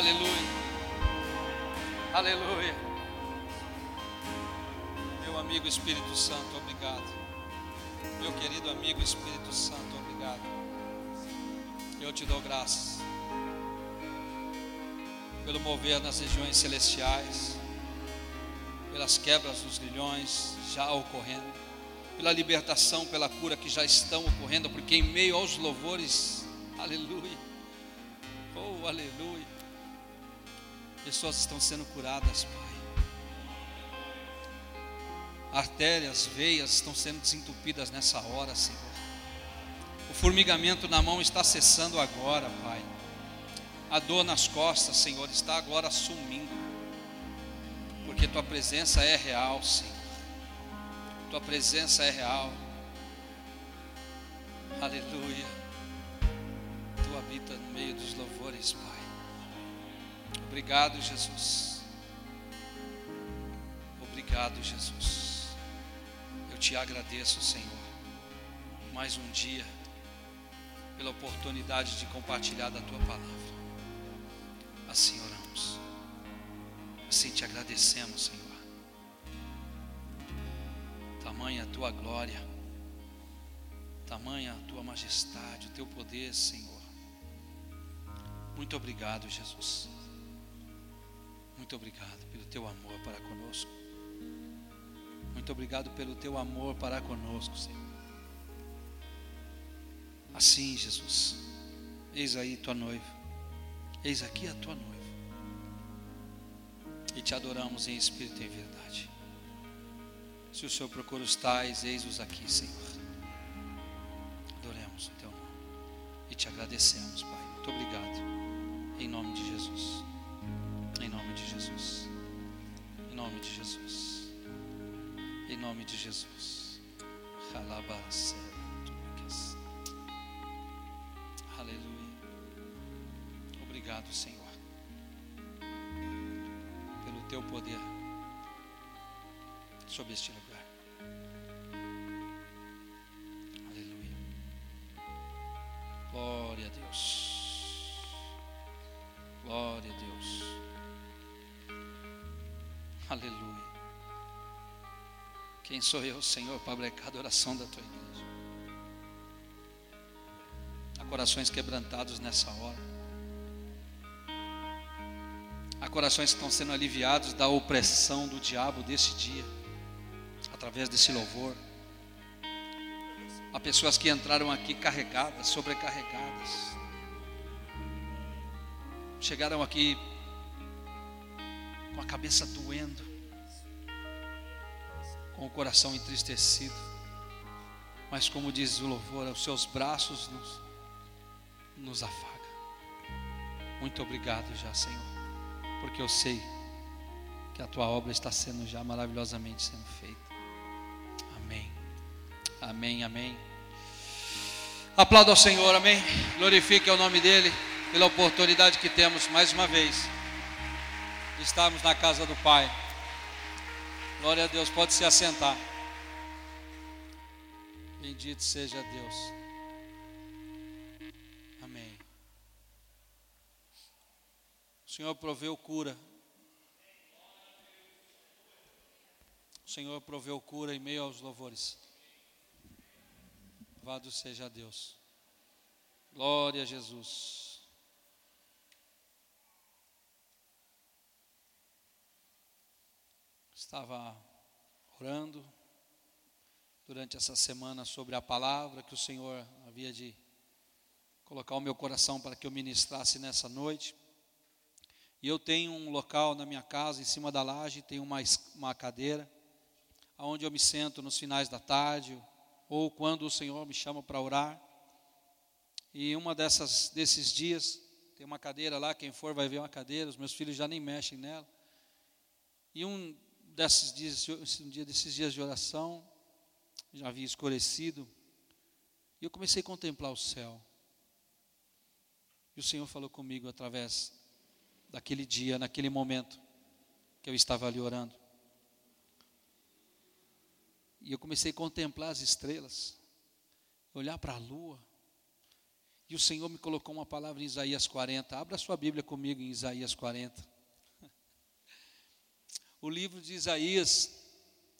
Aleluia. Aleluia. Meu amigo Espírito Santo, obrigado. Meu querido amigo Espírito Santo, obrigado. Eu te dou graças pelo mover nas regiões celestiais, pelas quebras dos grilhões já ocorrendo, pela libertação, pela cura que já estão ocorrendo, porque em meio aos louvores, aleluia, oh aleluia, pessoas estão sendo curadas, Pai. Artérias, veias estão sendo desentupidas nessa hora, Senhor. O formigamento na mão está cessando agora, Pai. A dor nas costas, Senhor, está agora sumindo. Porque tua presença é real, Senhor. Tua presença é real. Aleluia. Tu habita no meio dos louvores. Obrigado, Jesus. Obrigado, Jesus. Eu te agradeço, Senhor. Mais um dia, pela oportunidade de compartilhar da tua palavra. Assim oramos. Assim te agradecemos, Senhor. Tamanha a tua glória, tamanha a tua majestade, o teu poder, Senhor. Muito obrigado, Jesus. Muito obrigado pelo teu amor para conosco. Muito obrigado pelo teu amor para conosco, Senhor. Assim, Jesus, eis aí tua noiva, eis aqui a tua noiva, e te adoramos em espírito e em verdade. Se o Senhor procura os tais, eis-os aqui, Senhor. Adoremos o teu nome e te agradecemos, Pai. Muito obrigado, em nome de Jesus. Em nome de Jesus. Em nome de Jesus. Em nome de Jesus. Aleluia. Obrigado, Senhor, pelo teu poder sobre este lugar. Aleluia. Glória a Deus. Glória a Deus. Aleluia. Quem sou eu, Senhor, para brecar a adoração da tua igreja? Há corações quebrantados nessa hora. Há corações que estão sendo aliviados da opressão do diabo desse dia, através desse louvor. Há pessoas que entraram aqui carregadas, sobrecarregadas. Chegaram aqui com a cabeça doendo, com o coração entristecido. Mas como diz o louvor, os seus braços nos, nos afaga. Muito obrigado já, Senhor, porque eu sei que a tua obra está sendo já maravilhosamente sendo feita. Amém. Amém, amém. Aplauda ao Senhor, amém. Glorifique o nome dele pela oportunidade que temos mais uma vez de estarmos na casa do Pai. Glória a Deus, pode se assentar. Bendito seja Deus. Amém. O Senhor proveu cura. O Senhor proveu cura em meio aos louvores. Louvado seja Deus. Glória a Jesus. Estava orando durante essa semana sobre a palavra que o Senhor havia de colocar o meu coração para que eu ministrasse nessa noite. E eu tenho um local na minha casa, em cima da laje, tem uma, uma cadeira, onde eu me sento nos finais da tarde, ou quando o Senhor me chama para orar. E uma dessas desses dias, tem uma cadeira lá, quem for vai ver uma cadeira, os meus filhos já nem mexem nela. E um desses dias, um dia desses dias de oração, já havia escurecido, e eu comecei a contemplar o céu. E o Senhor falou comigo através daquele dia, naquele momento que eu estava ali orando. E eu comecei a contemplar as estrelas, olhar para a lua, E o Senhor me colocou uma palavra em Isaías 40. Abra sua Bíblia comigo em Isaías 40. O livro de Isaías,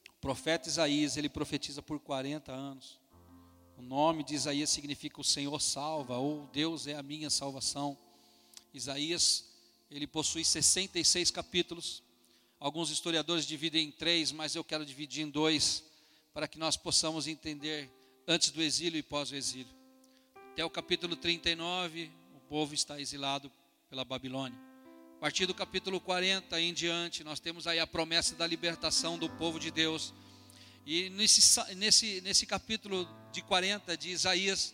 o profeta Isaías, ele profetiza por 40 anos. O nome de Isaías significa o Senhor salva, ou Deus é a minha salvação. Isaías, ele possui 66 capítulos. Alguns historiadores dividem em três, mas eu quero dividir em dois, para que nós possamos entender antes do exílio e pós o exílio. Até o capítulo 39, o povo está exilado pela Babilônia. A partir do capítulo 40 em diante, nós temos aí a promessa da libertação do povo de Deus. E nesse, nesse, nesse capítulo de 40 de Isaías,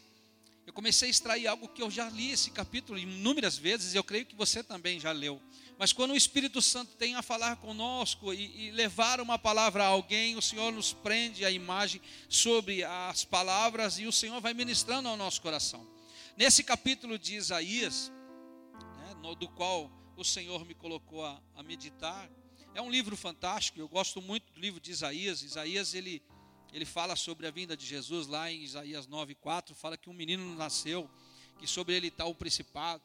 eu comecei a extrair algo que eu já li esse capítulo inúmeras vezes, eu creio que você também já leu. Mas quando o Espírito Santo tem a falar conosco e, e, levar uma palavra a alguém, o Senhor nos prende a imagem sobre as palavras e o Senhor vai ministrando ao nosso coração. Nesse capítulo de Isaías, né, no, do qual o Senhor me colocou a, a meditar, é um livro fantástico. Eu gosto muito do livro de Isaías. Isaías ele ele fala sobre a vinda de Jesus lá em Isaías 9:4, fala que um menino nasceu, que sobre ele está o principado,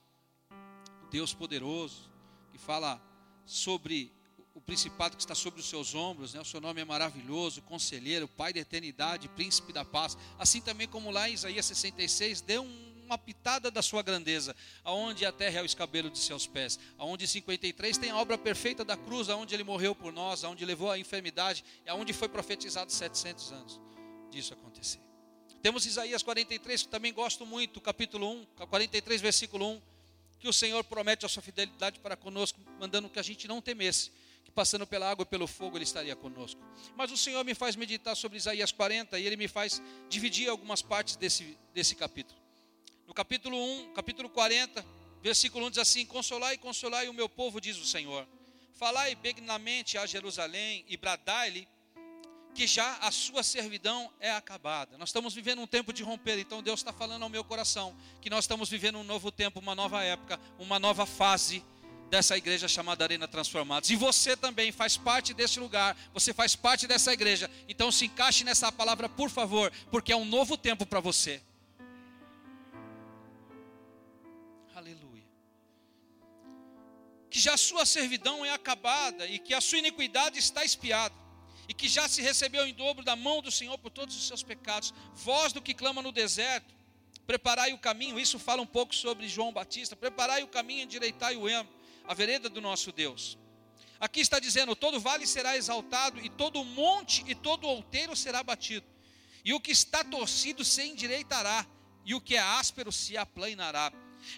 Deus poderoso que fala sobre o principado que está sobre os seus ombros, né? o seu nome é maravilhoso, conselheiro, pai da eternidade, príncipe da paz. Assim também como lá em Isaías 66, deu uma pitada da sua grandeza, aonde a terra é o escabelo de seus pés, aonde 53 tem a obra perfeita da cruz, aonde ele morreu por nós, aonde levou a enfermidade, e aonde foi profetizado 700 anos disso acontecer. Temos Isaías 43, que também gosto muito, capítulo 1, 43, versículo 1 que o Senhor promete a sua fidelidade para conosco, mandando que a gente não temesse, que passando pela água e pelo fogo ele estaria conosco. Mas o Senhor me faz meditar sobre Isaías 40 e ele me faz dividir algumas partes desse, desse capítulo. No capítulo 1, capítulo 40, versículo 1 diz assim: Consolai, consolai o meu povo, diz o Senhor. Falai benignamente a Jerusalém e bradai-lhe que já a sua servidão é acabada. Nós estamos vivendo um tempo de romper, então Deus está falando ao meu coração que nós estamos vivendo um novo tempo, uma nova época, uma nova fase dessa igreja chamada Arena Transformados. E você também faz parte desse lugar, você faz parte dessa igreja. Então se encaixe nessa palavra, por favor, porque é um novo tempo para você. Que já sua servidão é acabada e que a sua iniquidade está espiada e que já se recebeu em dobro da mão do Senhor por todos os seus pecados. Voz do que clama no deserto, preparai o caminho. Isso fala um pouco sobre João Batista. Preparai o caminho, endireitai o ermo, a vereda do nosso Deus. Aqui está dizendo: todo vale será exaltado, e todo monte e todo outeiro será batido. E o que está torcido se endireitará, e o que é áspero se aplanará.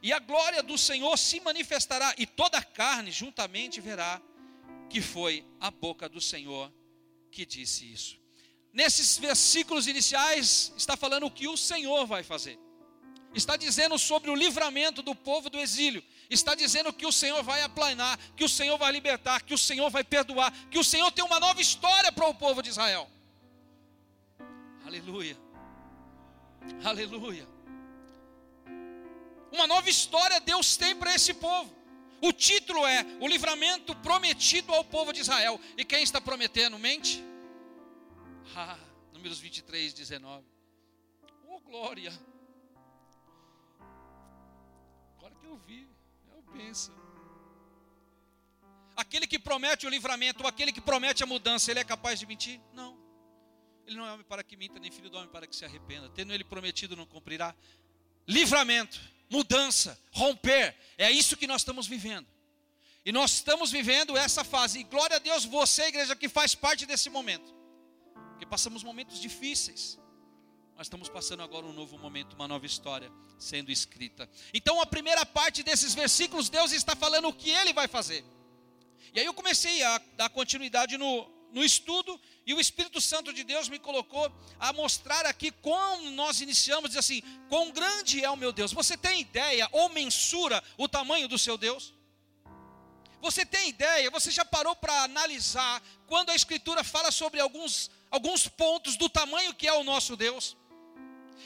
E a glória do Senhor se manifestará, e toda a carne juntamente verá que foi a boca do Senhor que disse isso. Nesses versículos iniciais, está falando o que o Senhor vai fazer. Está dizendo sobre o livramento do povo do exílio. Está dizendo que o Senhor vai aplanar, que o Senhor vai libertar, que o Senhor vai perdoar, que o Senhor tem uma nova história para o povo de Israel. Aleluia. Aleluia. Uma nova história Deus tem para esse povo. O título é O livramento prometido ao povo de Israel. E quem está prometendo? Mente? Ah, números 23, 19. Oh, glória! Agora que eu vi, eu penso. Aquele que promete o livramento, ou aquele que promete a mudança, ele é capaz de mentir? Não. Ele não é homem para que minta, nem filho do homem para que se arrependa. Tendo ele prometido, não cumprirá. Livramento mudança, romper. É isso que nós estamos vivendo. E nós estamos vivendo essa fase. E glória a Deus, você, igreja, que faz parte desse momento. Porque passamos momentos difíceis. Nós estamos passando agora um novo momento, uma nova história sendo escrita. Então, a primeira parte desses versículos, Deus está falando o que ele vai fazer. E aí eu comecei a dar continuidade no, no estudo e o Espírito Santo de Deus me colocou a mostrar aqui como nós iniciamos, diz assim: quão grande é o meu Deus. Você tem ideia ou mensura o tamanho do seu Deus? Você tem ideia, você já parou para analisar quando a Escritura fala sobre alguns, alguns pontos do tamanho que é o nosso Deus?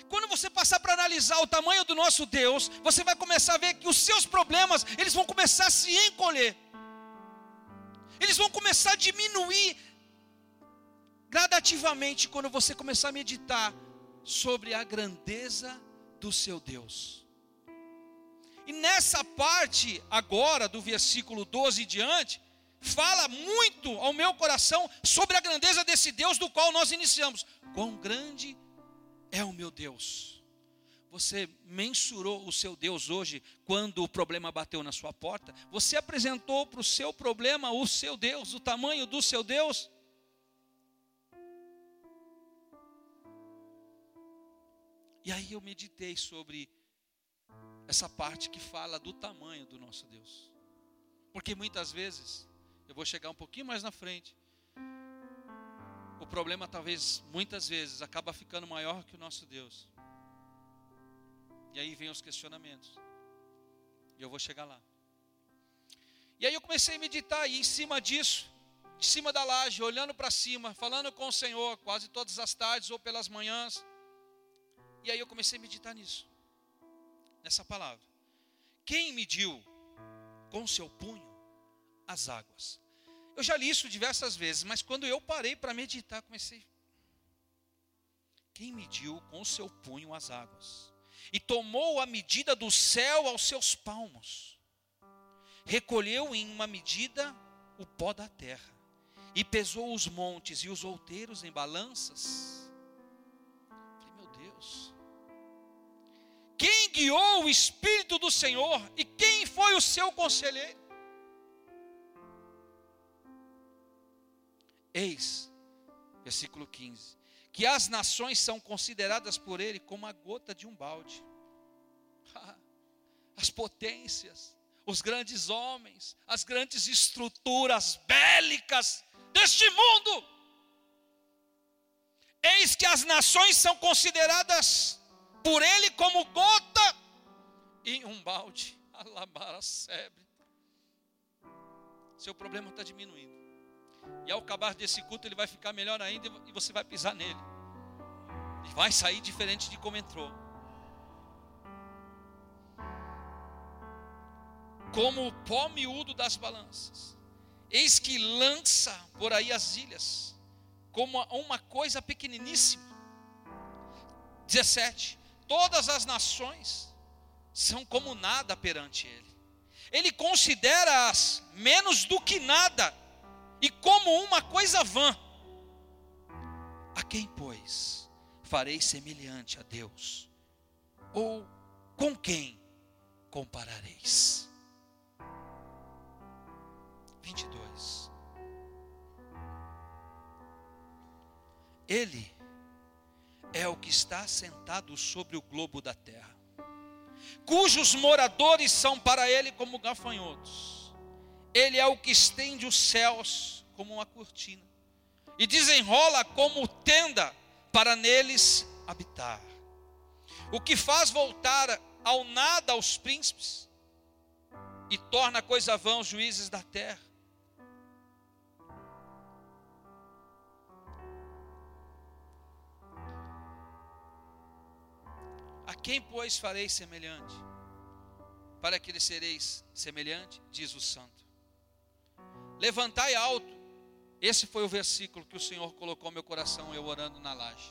Quando você passar para analisar o tamanho do nosso Deus, você vai começar a ver que os seus problemas, eles vão começar a se encolher. Eles vão começar a diminuir gradativamente, quando você começar a meditar sobre a grandeza do seu Deus. E nessa parte agora do versículo 12 e diante, fala muito ao meu coração sobre a grandeza desse Deus do qual nós iniciamos. Quão grande é o meu Deus. Você mensurou o seu Deus hoje quando o problema bateu na sua porta? Você apresentou para o seu problema o seu Deus, o tamanho do seu Deus? E aí eu meditei sobre essa parte que fala do tamanho do nosso Deus. Porque muitas vezes, eu vou chegar um pouquinho mais na frente, o problema talvez muitas vezes acaba ficando maior que o nosso Deus. E aí vem os questionamentos. E eu vou chegar lá. E aí eu comecei a meditar e em cima disso, de cima da laje, olhando para cima, falando com o Senhor, quase todas as tardes ou pelas manhãs. E aí eu comecei a meditar nisso. Nessa palavra. Quem mediu com seu punho as águas? Eu já li isso diversas vezes, mas quando eu parei para meditar, comecei. Quem mediu com seu punho as águas? E tomou a medida do céu aos seus palmos. Recolheu em uma medida o pó da terra. E pesou os montes e os outeiros em balanças. Guiou o Espírito do Senhor? E quem foi o seu conselheiro? Eis, versículo 15: que as nações são consideradas por ele como a gota de um balde. As potências, os grandes homens, as grandes estruturas bélicas deste mundo. Eis que as nações são consideradas por ele como gota em um balde. Alabara sebre. Seu problema está diminuindo. E ao acabar desse culto, ele vai ficar melhor ainda e você vai pisar nele. E vai sair diferente de como entrou. Como o pó miúdo das balanças. Eis que lança por aí as ilhas, como uma coisa pequeniníssima. 17. Todas as nações são como nada perante ele. Ele considera-as menos do que nada e como uma coisa vã. A quem, pois, farei semelhante a Deus? Ou com quem comparareis? 22. Ele é o que está sentado sobre o globo da terra, cujos moradores são para ele como gafanhotos ele é o que estende os céus como uma cortina e desenrola como tenda para neles habitar. O que faz voltar ao nada os príncipes e torna coisa vã os juízes da terra. A quem, pois, farei semelhante? Para que lhe sereis semelhante, diz o Santo. Levantai alto. Esse foi o versículo que o Senhor colocou no meu coração, eu orando na laje.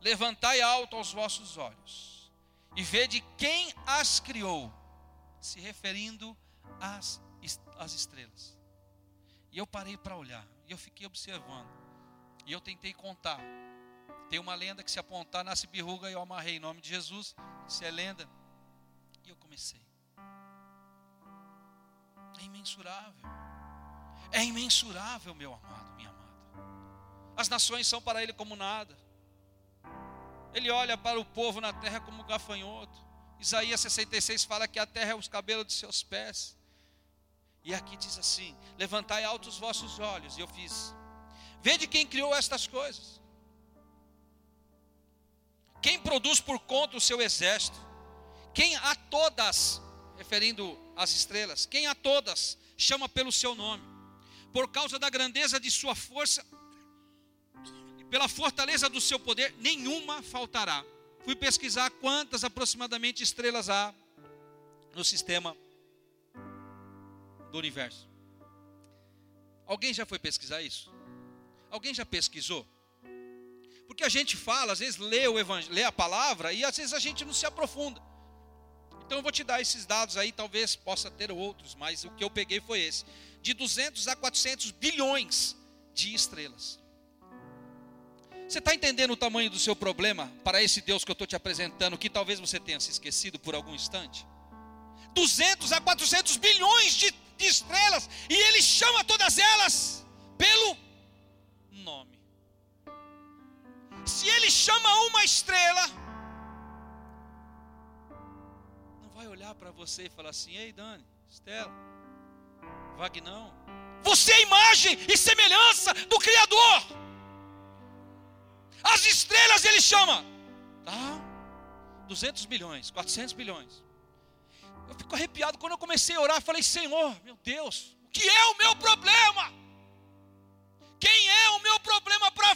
Levantai alto aos vossos olhos e vede quem as criou, se referindo às, às estrelas. E eu parei para olhar, e eu fiquei observando, e eu tentei contar. Tem uma lenda que se apontar nasce birruga e eu amarrei em nome de Jesus, isso é lenda. E eu comecei. É imensurável. É imensurável, meu amado, minha amada. As nações são para ele como nada. Ele olha para o povo na terra como gafanhoto. Isaías 66 fala que a terra é os cabelos de seus pés. E aqui diz assim: Levantai altos os vossos olhos. E eu fiz. Vede quem criou estas coisas. Quem produz por conta o seu exército. Quem a todas, referindo às estrelas, quem a todas chama pelo seu nome por causa da grandeza de sua força e pela fortaleza do seu poder, nenhuma faltará. Fui pesquisar quantas aproximadamente estrelas há no sistema do universo. Alguém já foi pesquisar isso? Alguém já pesquisou? Porque a gente fala, às vezes lê, o lê a palavra e às vezes a gente não se aprofunda. Então eu vou te dar esses dados aí, talvez possa ter outros, mas o que eu peguei foi esse: de 200 a 400 bilhões de estrelas. Você está entendendo o tamanho do seu problema para esse Deus que eu estou te apresentando, que talvez você tenha se esquecido por algum instante? 200 a 400 bilhões de, de estrelas, e Ele chama todas elas pelo nome. Se Ele chama uma estrela, não vai olhar para você e falar assim: Ei, Dani, Estela, Vagnão, você é imagem e semelhança do Criador. As estrelas ele chama. Tá? 200 milhões, 400 milhões. Eu fico arrepiado quando eu comecei a orar. Falei, Senhor, meu Deus, o que é o meu problema? Quem é o meu problema para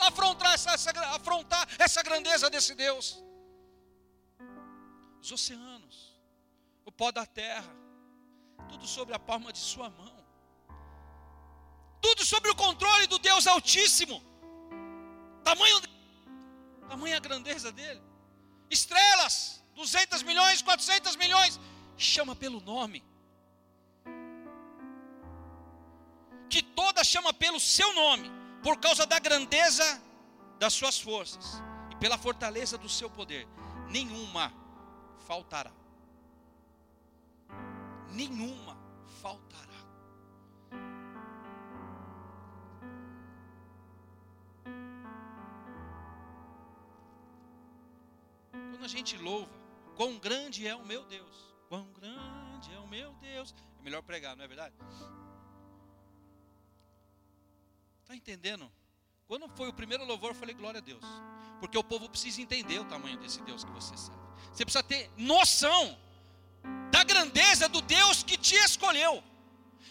afrontar essa, essa, afrontar essa grandeza desse Deus? Os oceanos, o pó da terra, tudo sobre a palma de Sua mão, tudo sobre o controle do Deus Altíssimo. Tamanho, a grandeza dele. Estrelas, 200 milhões, 400 milhões. Chama pelo nome. Que toda chama pelo seu nome, por causa da grandeza das suas forças e pela fortaleza do seu poder. Nenhuma faltará. Nenhuma faltará. quando a gente louva, quão grande é o meu Deus, quão grande é o meu Deus. É melhor pregar, não é verdade? Está entendendo? Quando foi o primeiro louvor, eu falei glória a Deus. Porque o povo precisa entender o tamanho desse Deus que você serve. Você precisa ter noção da grandeza do Deus que te escolheu,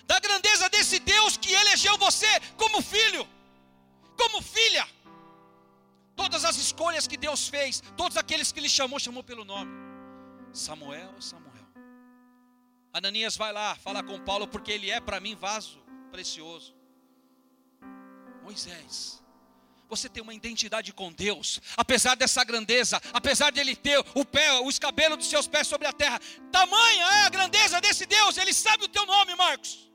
da grandeza desse Deus que elegeu você como filho, como filha. Todas as escolhas que Deus fez, todos aqueles que Ele chamou, chamou pelo nome. Samuel, Samuel. Ananias vai lá falar com Paulo, porque ele é para mim vaso precioso. Moisés, você tem uma identidade com Deus, apesar dessa grandeza, apesar de ele ter o pé, o escabelo dos seus pés sobre a terra, tamanha é a grandeza desse Deus, ele sabe o teu nome, Marcos.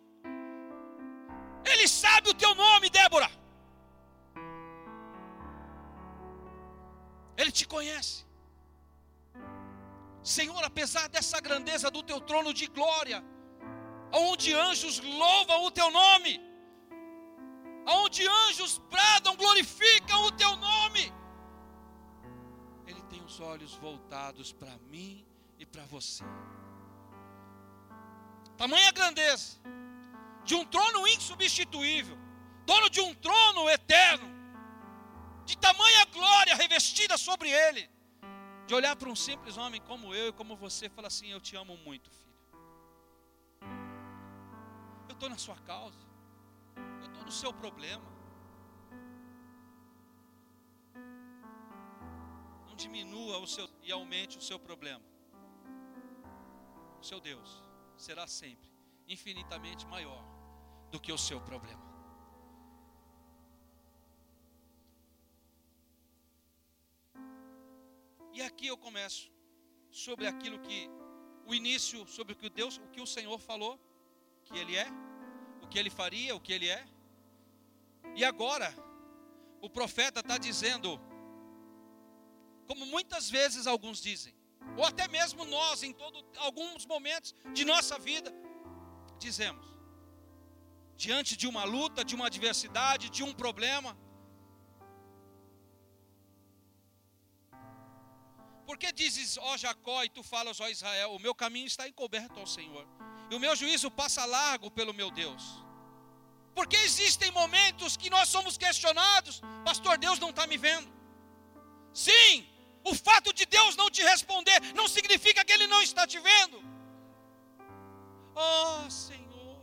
Ele sabe o teu nome, Débora. Ele te conhece. Senhor, apesar dessa grandeza do teu trono de glória, onde anjos louvam o teu nome, onde anjos bradam, glorificam o teu nome, Ele tem os olhos voltados para mim e para você. Tamanha grandeza de um trono insubstituível, dono de um trono eterno, de tamanha glória revestida sobre ele, de olhar para um simples homem como eu e como você e falar assim: Eu te amo muito, filho. Eu estou na sua causa, no seu problema. Não diminua o seu e aumente o seu problema. O seu Deus será sempre infinitamente maior do que o seu problema. E aqui eu começo sobre aquilo que o início, sobre o que Deus, o que o Senhor falou, que ele é, o que ele faria, o que ele é. E agora o profeta está dizendo, como muitas vezes alguns dizem, ou até mesmo nós em todo, alguns momentos de nossa vida dizemos, diante de uma luta, de uma adversidade, de um problema, Por que dizes, ó Jacó, e tu falas, ó Israel, o meu caminho está encoberto ao Senhor, e o meu juízo passa largo pelo meu Deus? Porque existem momentos que nós somos questionados, pastor, Deus não está me vendo. Sim, o fato de Deus não te responder não significa que Ele não está te vendo. Oh Senhor,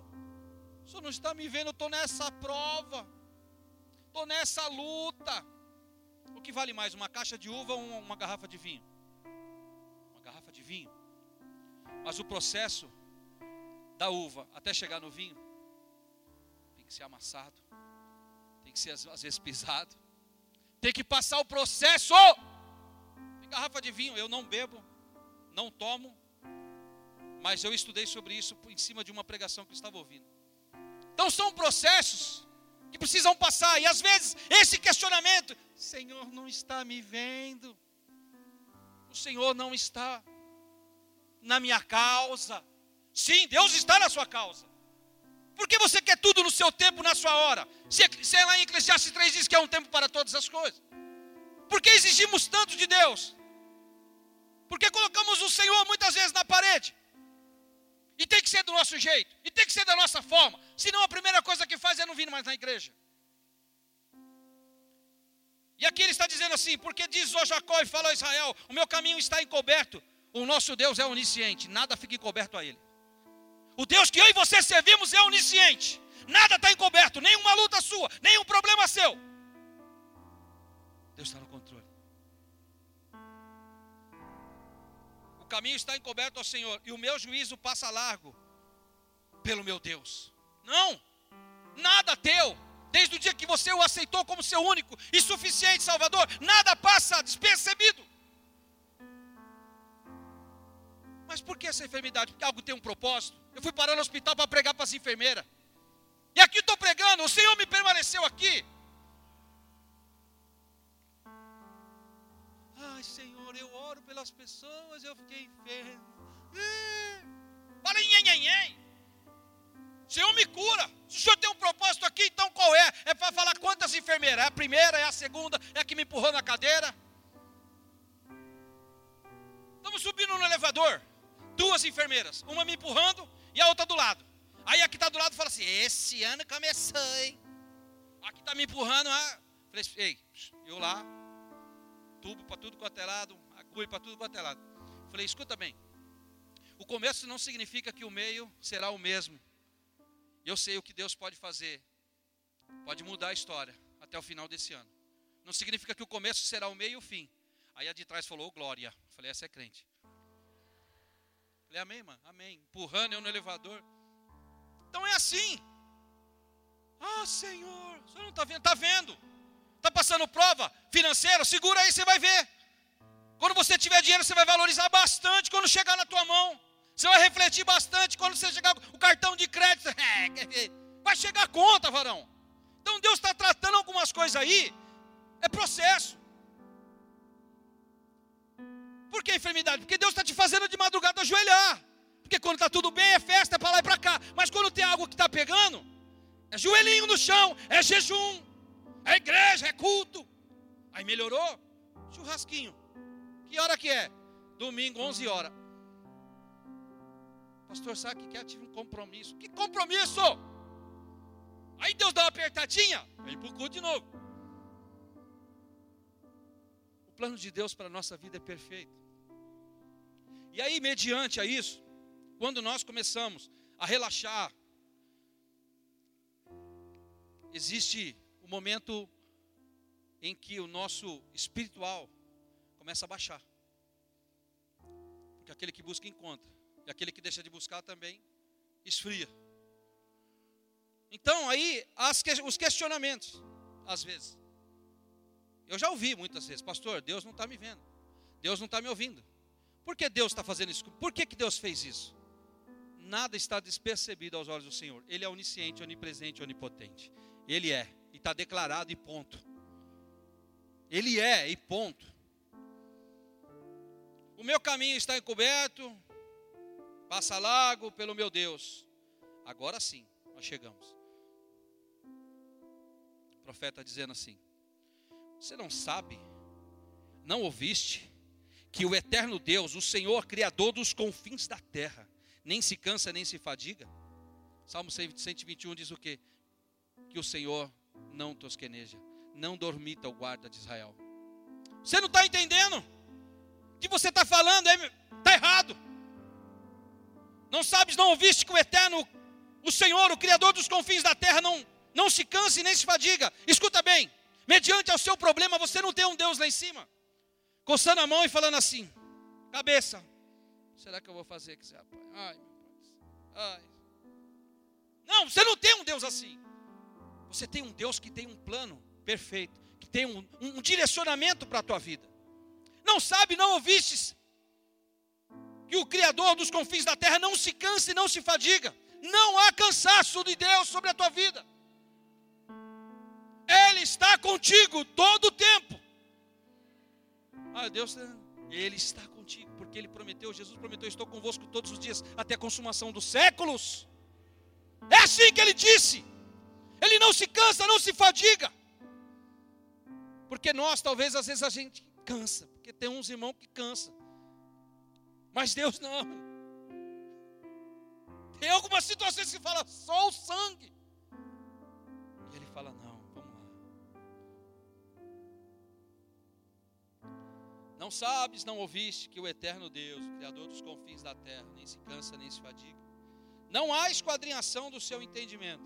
o Senhor não está me vendo, eu estou nessa prova, estou nessa luta. O que vale mais, uma caixa de uva ou uma garrafa de vinho? garrafa de vinho. Mas o processo da uva até chegar no vinho que ser amassado, tem que ser às vezes pisado, tem que passar o processo. Tem garrafa de vinho, eu não bebo, não tomo, Mas eu estudei sobre isso em cima de uma pregação que eu estava ouvindo. Então são processos que precisam passar, e às vezes esse questionamento: Senhor não está me vendo, o Senhor não está na minha causa. Sim, Deus está na sua causa. Por que você quer tudo no seu tempo, na sua hora? Se, se lá em Eclesiastes 3 diz que é um tempo para todas as coisas. Por que exigimos tanto de Deus? Porque colocamos o Senhor muitas vezes na parede. E tem que ser do nosso jeito. E tem que ser da nossa forma. Senão a primeira coisa que faz é não vir mais na igreja. E aqui ele está dizendo assim: porque diz o Jacó e fala a Israel: o meu caminho está encoberto. O nosso Deus é onisciente, nada fica encoberto a ele. O Deus que eu e você servimos é onisciente. Nada está encoberto, nenhuma luta sua, nenhum problema seu. Deus está no controle. O caminho está encoberto ao Senhor, e o meu juízo passa largo pelo meu Deus. Não, nada teu, desde o dia que você o aceitou como seu único e suficiente Salvador, nada passa despercebido. Mas por que essa enfermidade? Porque algo tem um propósito. Eu fui parar no hospital para pregar para as enfermeiras. E aqui estou pregando, o Senhor me permaneceu aqui. Ai, Senhor, eu oro pelas pessoas, eu fiquei enfermo. Fala, nhen, Senhor me cura. Se o Senhor tem um propósito aqui, então qual é? É para falar quantas enfermeiras? É a primeira, é a segunda, é a que me empurrou na cadeira. Estamos subindo no elevador duas enfermeiras, uma me empurrando e a outra do lado. Aí a que está do lado fala assim: Esse ano começou, hein? A que está me empurrando, ah, falei, ei, eu lá, tubo para tudo quanto é lado, agulha para tudo quanto é lado. Falei, escuta bem, o começo não significa que o meio será o mesmo. Eu sei o que Deus pode fazer, pode mudar a história até o final desse ano. Não significa que o começo será o meio e o fim. Aí a de trás falou, oh, glória. Falei, essa é crente. Falei, amém, mano, amém. Empurrando eu no elevador. Então é assim. Ah, Senhor, o senhor não está vendo? Está vendo. Está passando prova financeira? Segura aí, você vai ver. Quando você tiver dinheiro, você vai valorizar bastante quando chegar na tua mão. Você vai refletir bastante quando você chegar o cartão de crédito. Vai chegar a conta, varão. Então Deus está tratando algumas coisas aí. É processo. Por que enfermidade? Porque Deus está te fazendo de madrugada ajoelhar. Porque quando está tudo bem é festa, é para lá e para cá. Mas quando tem algo que está pegando, é joelhinho no chão, é jejum, é igreja, é culto. Aí melhorou? Churrasquinho. Que hora que é? Domingo, 11 horas. Pastor, sabe que quer? Tive um compromisso. Que compromisso? Aí Deus dá uma apertadinha, vem para o culto de novo. O plano de Deus para a nossa vida é perfeito. E aí, mediante a isso, quando nós começamos a relaxar, existe o um momento em que o nosso espiritual começa a baixar. Porque aquele que busca encontra, e aquele que deixa de buscar também esfria. Então aí as, os questionamentos, às vezes. Eu já ouvi muitas vezes, pastor, Deus não está me vendo, Deus não está me ouvindo. Por que Deus está fazendo isso? Por que, que Deus fez isso? Nada está despercebido aos olhos do Senhor. Ele é onisciente, onipresente, onipotente. Ele é, e está declarado e ponto. Ele é e ponto. O meu caminho está encoberto, passa largo pelo meu Deus. Agora sim, nós chegamos. O profeta dizendo assim: Você não sabe, não ouviste, que o eterno Deus, o Senhor, Criador dos confins da terra, nem se cansa nem se fadiga. Salmo 121 diz o quê? Que o Senhor não tosqueneja, não dormita o guarda de Israel. Você não está entendendo? O que você está falando está errado. Não sabes, não ouviste que o eterno, o Senhor, o Criador dos confins da terra, não, não se cansa e nem se fadiga. Escuta bem, mediante ao seu problema, você não tem um Deus lá em cima coçando a mão e falando assim: cabeça, será que eu vou fazer aqui, rapaz? Ai, meu pai. Ai. Não, você não tem um Deus assim. Você tem um Deus que tem um plano perfeito, que tem um, um direcionamento para a tua vida. Não sabe, não ouvistes que o Criador dos confins da terra não se cansa e não se fadiga. Não há cansaço de Deus sobre a tua vida. Ele está contigo todo o tempo. Ah, Deus, Ele está contigo, porque Ele prometeu, Jesus prometeu, estou convosco todos os dias, até a consumação dos séculos. É assim que Ele disse. Ele não se cansa, não se fadiga. Porque nós, talvez, às vezes a gente cansa, porque tem uns irmãos que cansa. Mas Deus não. Tem algumas situações que fala só o sangue. Não sabes, não ouviste que o eterno Deus, o Criador dos confins da terra, nem se cansa nem se fadiga. Não há esquadrinhação do seu entendimento.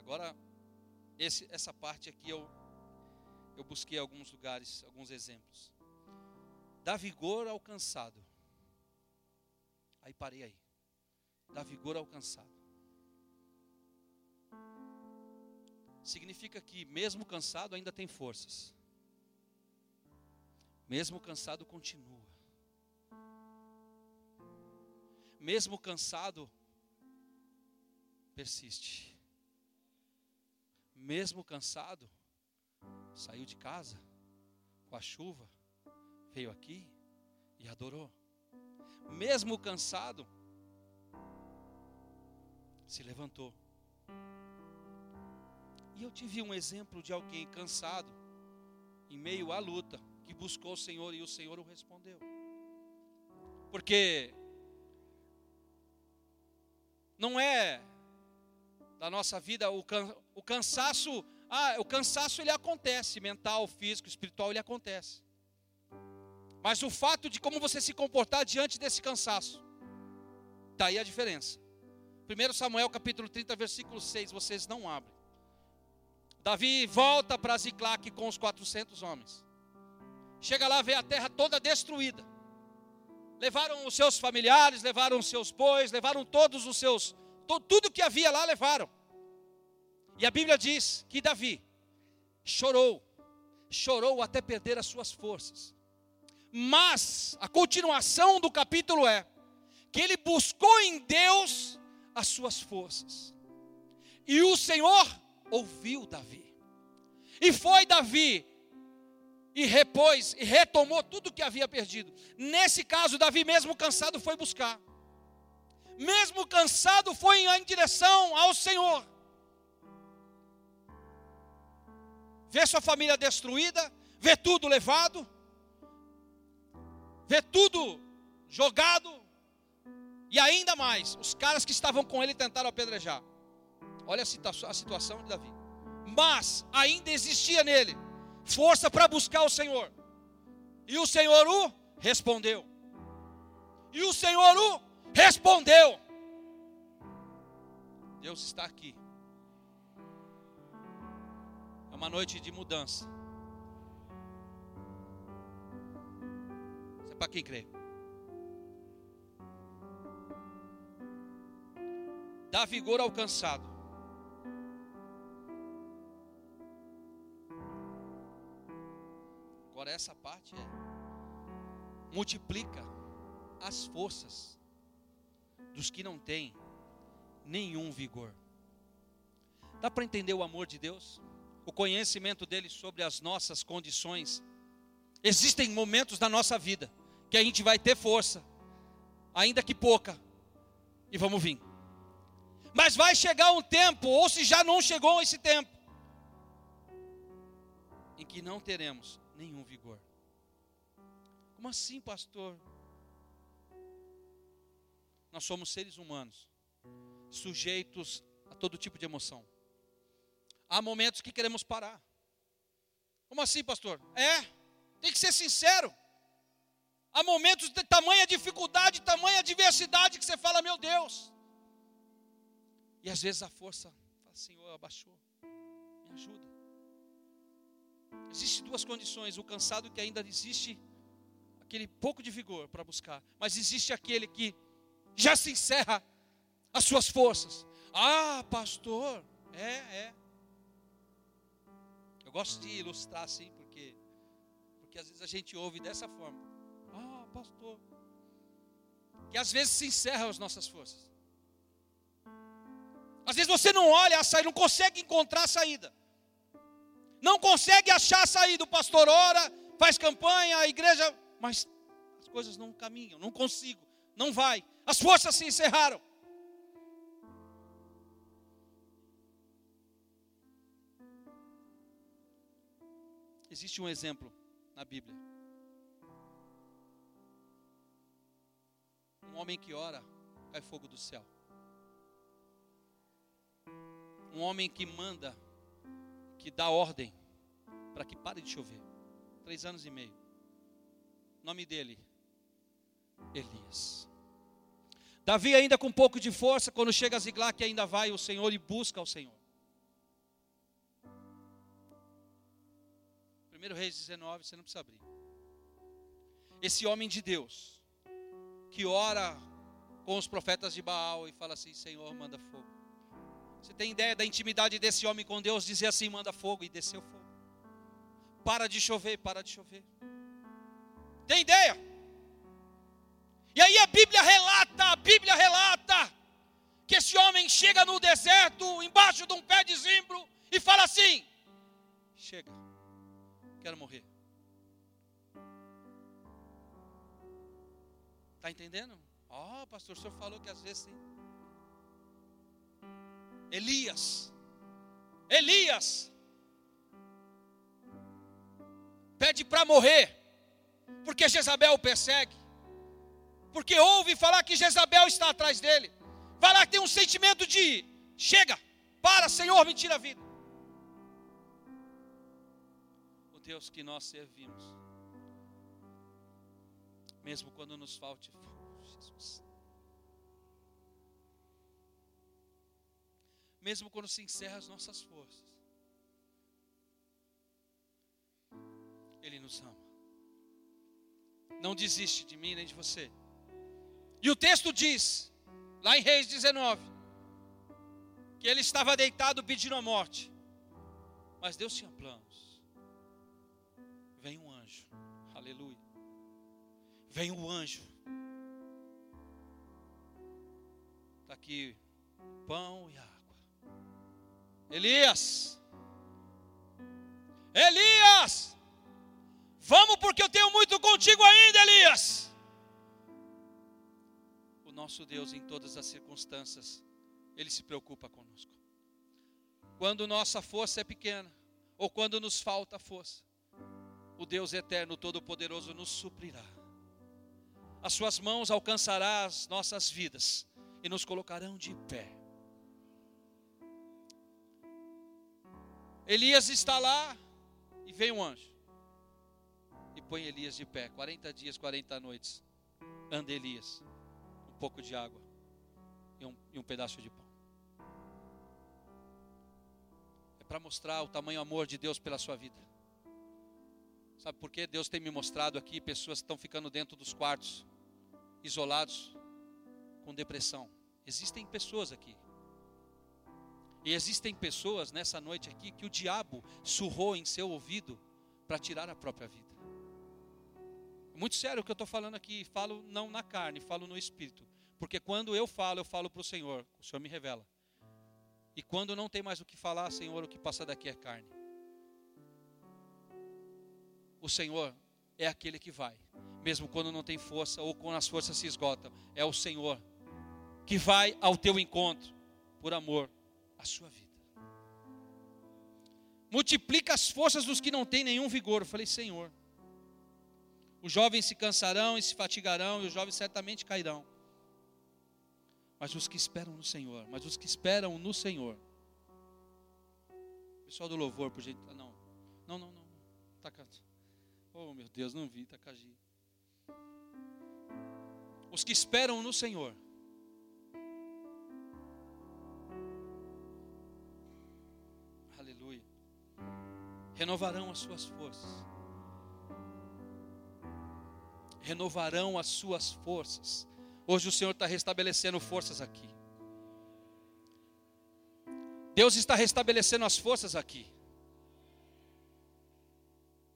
Agora, esse, essa parte aqui eu, eu busquei alguns lugares, alguns exemplos. Dá vigor ao cansado. Aí parei aí. Dá vigor ao cansado. Significa que, mesmo cansado, ainda tem forças. Mesmo cansado, continua. Mesmo cansado, persiste mesmo cansado, saiu de casa com a chuva, veio aqui e adorou. Mesmo cansado, se levantou. E eu tive um exemplo de alguém cansado, em meio à luta, que buscou o Senhor e o Senhor o respondeu. Porque não é da nossa vida, o, can, o cansaço, ah, o cansaço ele acontece, mental, físico, espiritual, ele acontece. Mas o fato de como você se comportar diante desse cansaço, daí tá a diferença. 1 Samuel capítulo 30, versículo 6, vocês não abrem. Davi volta para Ziclac com os 400 homens. Chega lá, vê a terra toda destruída. Levaram os seus familiares, levaram os seus bois, levaram todos os seus tudo que havia lá levaram. E a Bíblia diz que Davi chorou, chorou até perder as suas forças. Mas a continuação do capítulo é que ele buscou em Deus as suas forças. E o Senhor ouviu Davi. E foi Davi e repôs e retomou tudo que havia perdido. Nesse caso, Davi mesmo cansado foi buscar mesmo cansado, foi em direção ao Senhor. Vê sua família destruída, vê tudo levado, vê tudo jogado, e ainda mais, os caras que estavam com ele tentaram apedrejar. Olha a situação de Davi. Mas ainda existia nele força para buscar o Senhor. E o Senhor o respondeu. E o Senhor o respondeu. Deus está aqui. É uma noite de mudança. Isso é para quem crê. Dá vigor ao cansado. Agora essa parte é multiplica as forças dos que não têm nenhum vigor. Dá para entender o amor de Deus? O conhecimento dele sobre as nossas condições. Existem momentos da nossa vida que a gente vai ter força, ainda que pouca, e vamos vir. Mas vai chegar um tempo, ou se já não chegou esse tempo, em que não teremos nenhum vigor. Como assim, pastor? Nós somos seres humanos, sujeitos a todo tipo de emoção. Há momentos que queremos parar. Como assim, pastor? É, tem que ser sincero. Há momentos de tamanha dificuldade, tamanha adversidade que você fala, meu Deus. E às vezes a força fala, Senhor, abaixou. Me ajuda. Existem duas condições: o cansado que ainda existe aquele pouco de vigor para buscar, mas existe aquele que já se encerra as suas forças. Ah, pastor, é, é. Eu gosto de ilustrar assim, porque que às vezes a gente ouve dessa forma. Ah, pastor. Que às vezes se encerra as nossas forças. Às vezes você não olha a saída, não consegue encontrar a saída. Não consegue achar a saída. O pastor ora, faz campanha, a igreja, mas as coisas não caminham, não consigo, não vai. As forças se encerraram. Existe um exemplo na Bíblia. Um homem que ora, cai fogo do céu. Um homem que manda, que dá ordem para que pare de chover. Três anos e meio. Nome dele, Elias. Davi ainda com um pouco de força, quando chega a Ziglac, ainda vai o Senhor e busca o Senhor. 1 Reis 19, você não precisa abrir. Esse homem de Deus, que ora com os profetas de Baal e fala assim: Senhor, manda fogo. Você tem ideia da intimidade desse homem com Deus? Dizer assim: manda fogo e desceu fogo. Para de chover, para de chover. Tem ideia? E aí a Bíblia relata, a Bíblia relata que esse homem chega no deserto, embaixo de um pé de zimbro, e fala assim: Chega, quero morrer. Está entendendo? Ó, oh, pastor, o senhor falou que às vezes. Elias, Elias, pede para morrer, porque Jezabel o persegue, porque ouve falar que Jezabel está atrás dele, vai lá tem um sentimento de: chega, para, Senhor, me tira a vida. O Deus que nós servimos, mesmo quando nos falte Jesus. Mesmo quando se encerra as nossas forças, Ele nos ama. Não desiste de mim nem de você. E o texto diz, lá em Reis 19, que ele estava deitado pedindo a morte. Mas Deus tinha planos. Vem um anjo. Aleluia. Vem um anjo. Está aqui pão e água. Elias. Elias. Vamos porque eu tenho muito contigo ainda, Elias. O nosso Deus, em todas as circunstâncias, Ele se preocupa conosco. Quando nossa força é pequena, ou quando nos falta força, o Deus eterno, todo-poderoso, nos suprirá. As Suas mãos alcançarão as nossas vidas e nos colocarão de pé. Elias está lá e vem um anjo e põe Elias de pé. 40 dias, 40 noites. Anda Elias. Um pouco de água e um, e um pedaço de pão. É para mostrar o tamanho amor de Deus pela sua vida. Sabe por que Deus tem me mostrado aqui pessoas que estão ficando dentro dos quartos, isolados, com depressão? Existem pessoas aqui. E existem pessoas nessa noite aqui que o diabo surrou em seu ouvido para tirar a própria vida. Muito sério o que eu estou falando aqui, falo não na carne, falo no espírito. Porque quando eu falo, eu falo para o Senhor, o Senhor me revela. E quando não tem mais o que falar, Senhor, o que passa daqui é carne. O Senhor é aquele que vai, mesmo quando não tem força ou quando as forças se esgotam. É o Senhor que vai ao teu encontro, por amor à sua vida. Multiplica as forças dos que não têm nenhum vigor. Eu falei, Senhor, os jovens se cansarão e se fatigarão, e os jovens certamente cairão. Mas os que esperam no Senhor, mas os que esperam no Senhor. Pessoal do louvor, por jeito. Não, não, não, não. Tá, oh, meu Deus, não vi, Takagi. Os que esperam no Senhor. Renovarão as suas forças renovarão as suas forças. Hoje o Senhor está restabelecendo forças aqui. Deus está restabelecendo as forças aqui.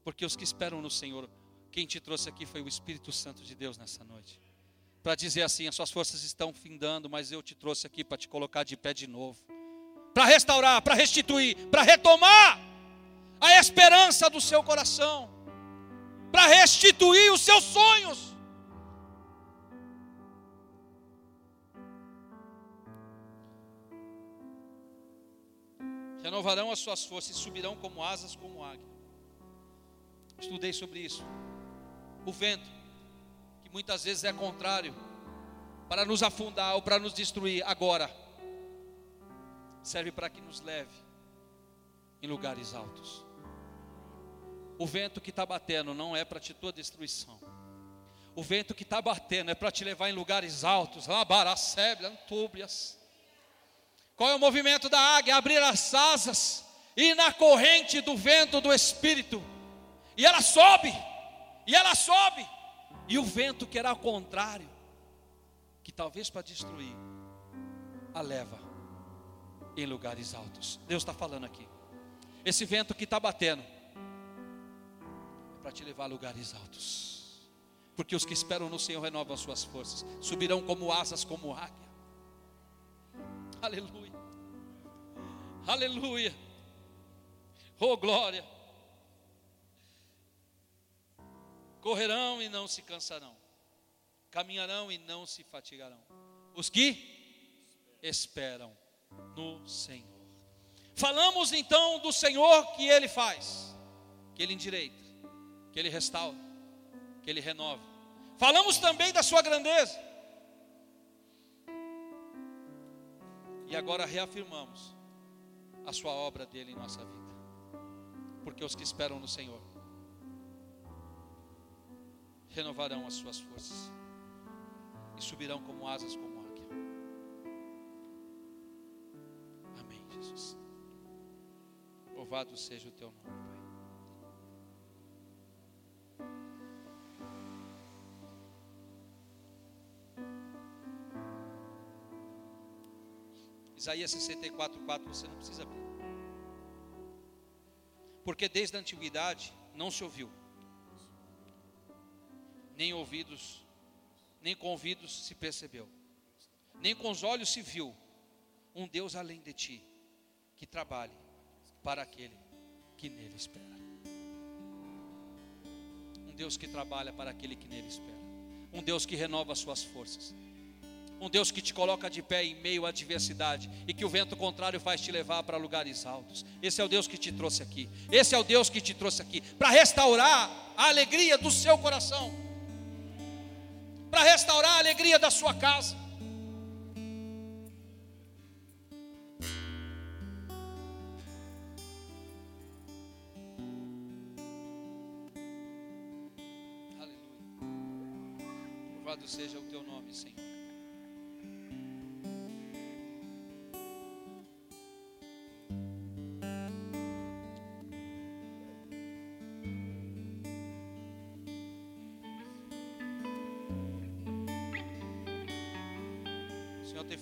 Porque os que esperam no Senhor, quem te trouxe aqui foi o Espírito Santo de Deus nessa noite. Para dizer assim: as suas forças estão findando, mas eu te trouxe aqui para te colocar de pé de novo. Para restaurar, para restituir, para retomar a esperança do seu coração. Para restituir os seus sonhos. renovarão as suas forças e subirão como asas como águia. Estudei sobre isso. O vento, que muitas vezes é contrário, para nos afundar ou para nos destruir, agora, serve para que nos leve em lugares altos. O vento que está batendo não é para te tua destruição. O vento que está batendo é para te levar em lugares altos. Antúblias. Qual é o movimento da águia? Abrir as asas e na corrente do vento do Espírito. E ela sobe, e ela sobe. E o vento que era ao contrário, que talvez para destruir, a leva em lugares altos. Deus está falando aqui. Esse vento que está batendo para te levar a lugares altos. Porque os que esperam no Senhor renovam as suas forças, subirão como asas, como águia. Aleluia. Aleluia. Oh glória. Correrão e não se cansarão. Caminharão e não se fatigarão. Os que esperam no Senhor. Falamos então do Senhor que ele faz, que ele endireita, que ele restaura, que ele renova. Falamos também da sua grandeza. E agora reafirmamos a sua obra dele em nossa vida. Porque os que esperam no Senhor renovarão as suas forças e subirão como asas como águia. Amém, Jesus. Louvado seja o teu nome, Pai. Isaías 64, 4, você não precisa abrir. Porque desde a antiguidade não se ouviu, nem ouvidos, nem com ouvidos se percebeu, nem com os olhos se viu um Deus além de ti, que trabalhe para aquele que nele espera. Um Deus que trabalha para aquele que nele espera. Um Deus que renova as suas forças um Deus que te coloca de pé em meio à adversidade e que o vento contrário faz te levar para lugares altos. Esse é o Deus que te trouxe aqui. Esse é o Deus que te trouxe aqui para restaurar a alegria do seu coração, para restaurar a alegria da sua casa. Louvado seja o teu nome, Senhor.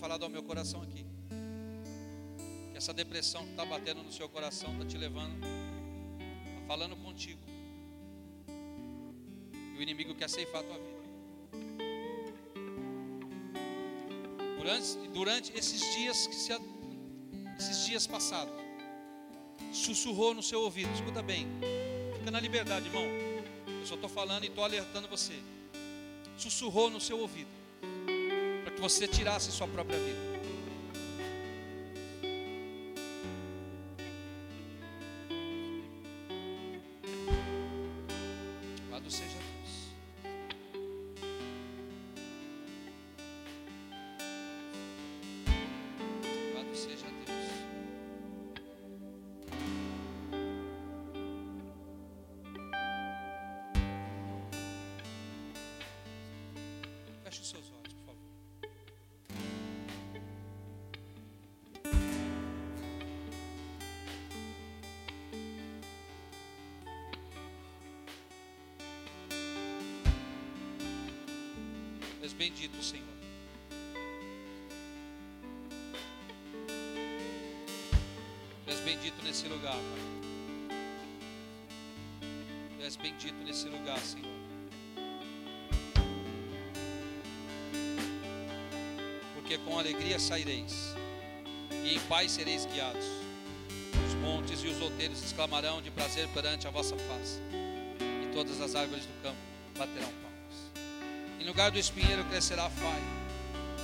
falado ao meu coração aqui. Que essa depressão que está batendo no seu coração está te levando, está falando contigo. E o inimigo quer ceifar a tua vida. Durante, durante esses dias que se, esses dias passados, sussurrou no seu ouvido. Escuta bem, fica na liberdade, irmão. Eu só estou falando e estou alertando você. Sussurrou no seu ouvido você tirasse sua própria vida. És bendito, Senhor. És bendito nesse lugar, Pai. bendito nesse lugar, Senhor. Porque com alegria saireis, e em paz sereis guiados. Os montes e os outeiros exclamarão de prazer perante a vossa face, e todas as árvores do campo baterão palmas. Em lugar do espinheiro crescerá a faia,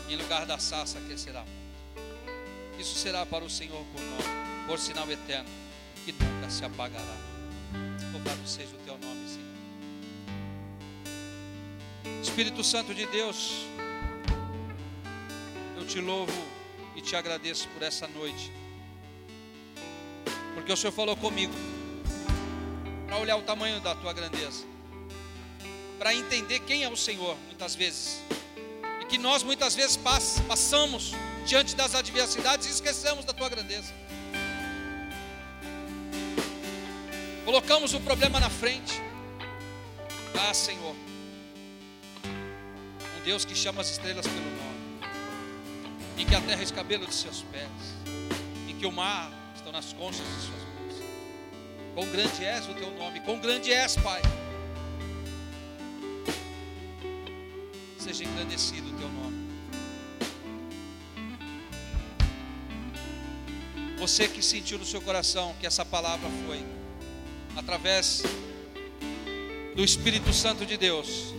em lugar da sarça crescerá a. Isso será para o Senhor por nome, por sinal eterno, que nunca se apagará. Louvado seja o teu nome, Senhor. Espírito Santo de Deus, eu te louvo e te agradeço por essa noite, porque o Senhor falou comigo, para olhar o tamanho da tua grandeza, para entender quem é o Senhor, muitas vezes, e que nós muitas vezes passamos diante das adversidades e esquecemos da tua grandeza. Colocamos o problema na frente. Ah, Senhor. Um Deus que chama as estrelas pelo nome. E que a terra é o cabelo de seus pés. E que o mar está nas conchas de suas mãos. Quão grande és o teu nome. Quão grande és, Pai. Seja engrandecido o teu nome. Você que sentiu no seu coração que essa palavra foi através do Espírito Santo de Deus,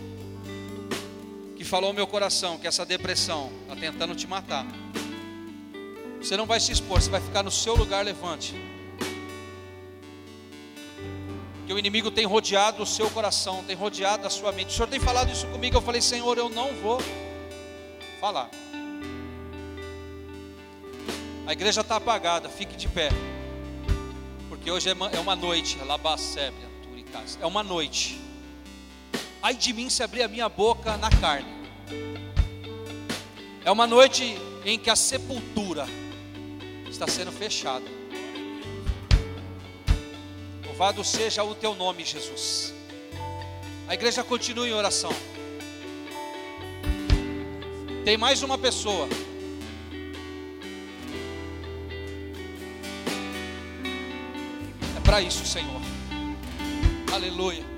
falou ao meu coração que essa depressão está tentando te matar. Você não vai se expor, você vai ficar no seu lugar, levante. Que o inimigo tem rodeado o seu coração, tem rodeado a sua mente. O Senhor tem falado isso comigo. Eu falei, Senhor, eu não vou falar. A igreja está apagada, fique de pé. Porque hoje é uma noite, é uma noite. Ai de mim se abrir a minha boca na carne. É uma noite em que a sepultura está sendo fechada. Louvado seja o teu nome, Jesus. A igreja continua em oração. Tem mais uma pessoa para isso, Senhor. Aleluia.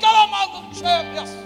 Abara subi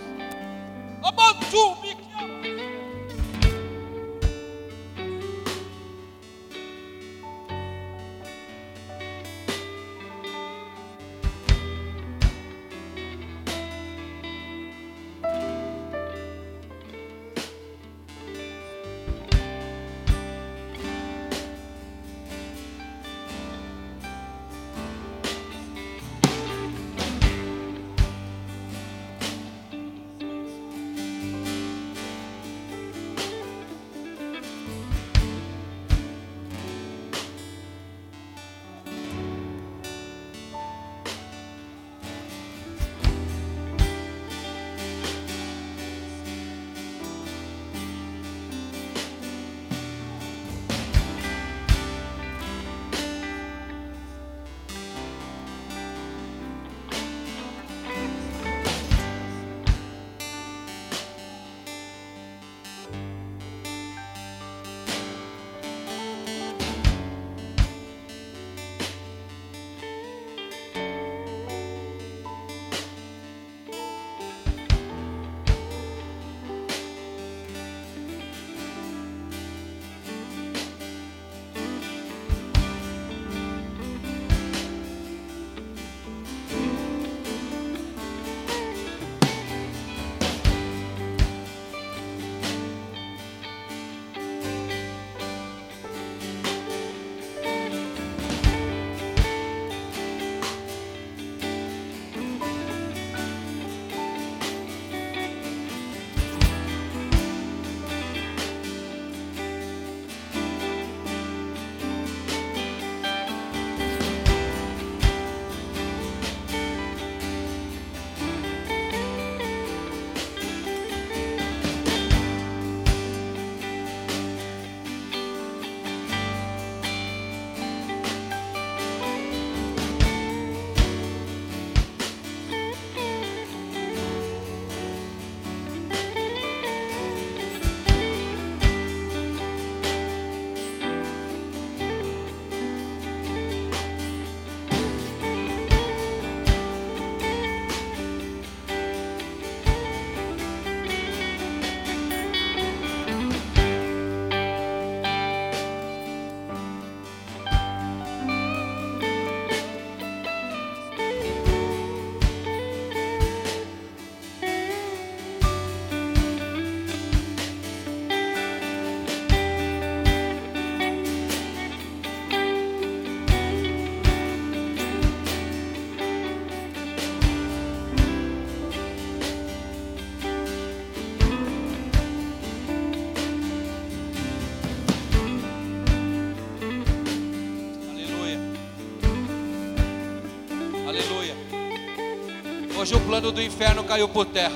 Hoje o plano do inferno caiu por terra.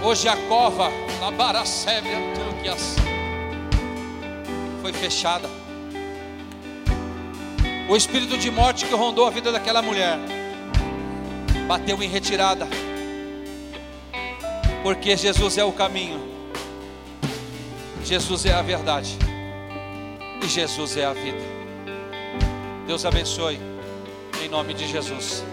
Hoje a cova, a baracébia, tudo que as foi fechada. O espírito de morte que rondou a vida daquela mulher bateu em retirada. Porque Jesus é o caminho, Jesus é a verdade e Jesus é a vida. Deus abençoe, em nome de Jesus.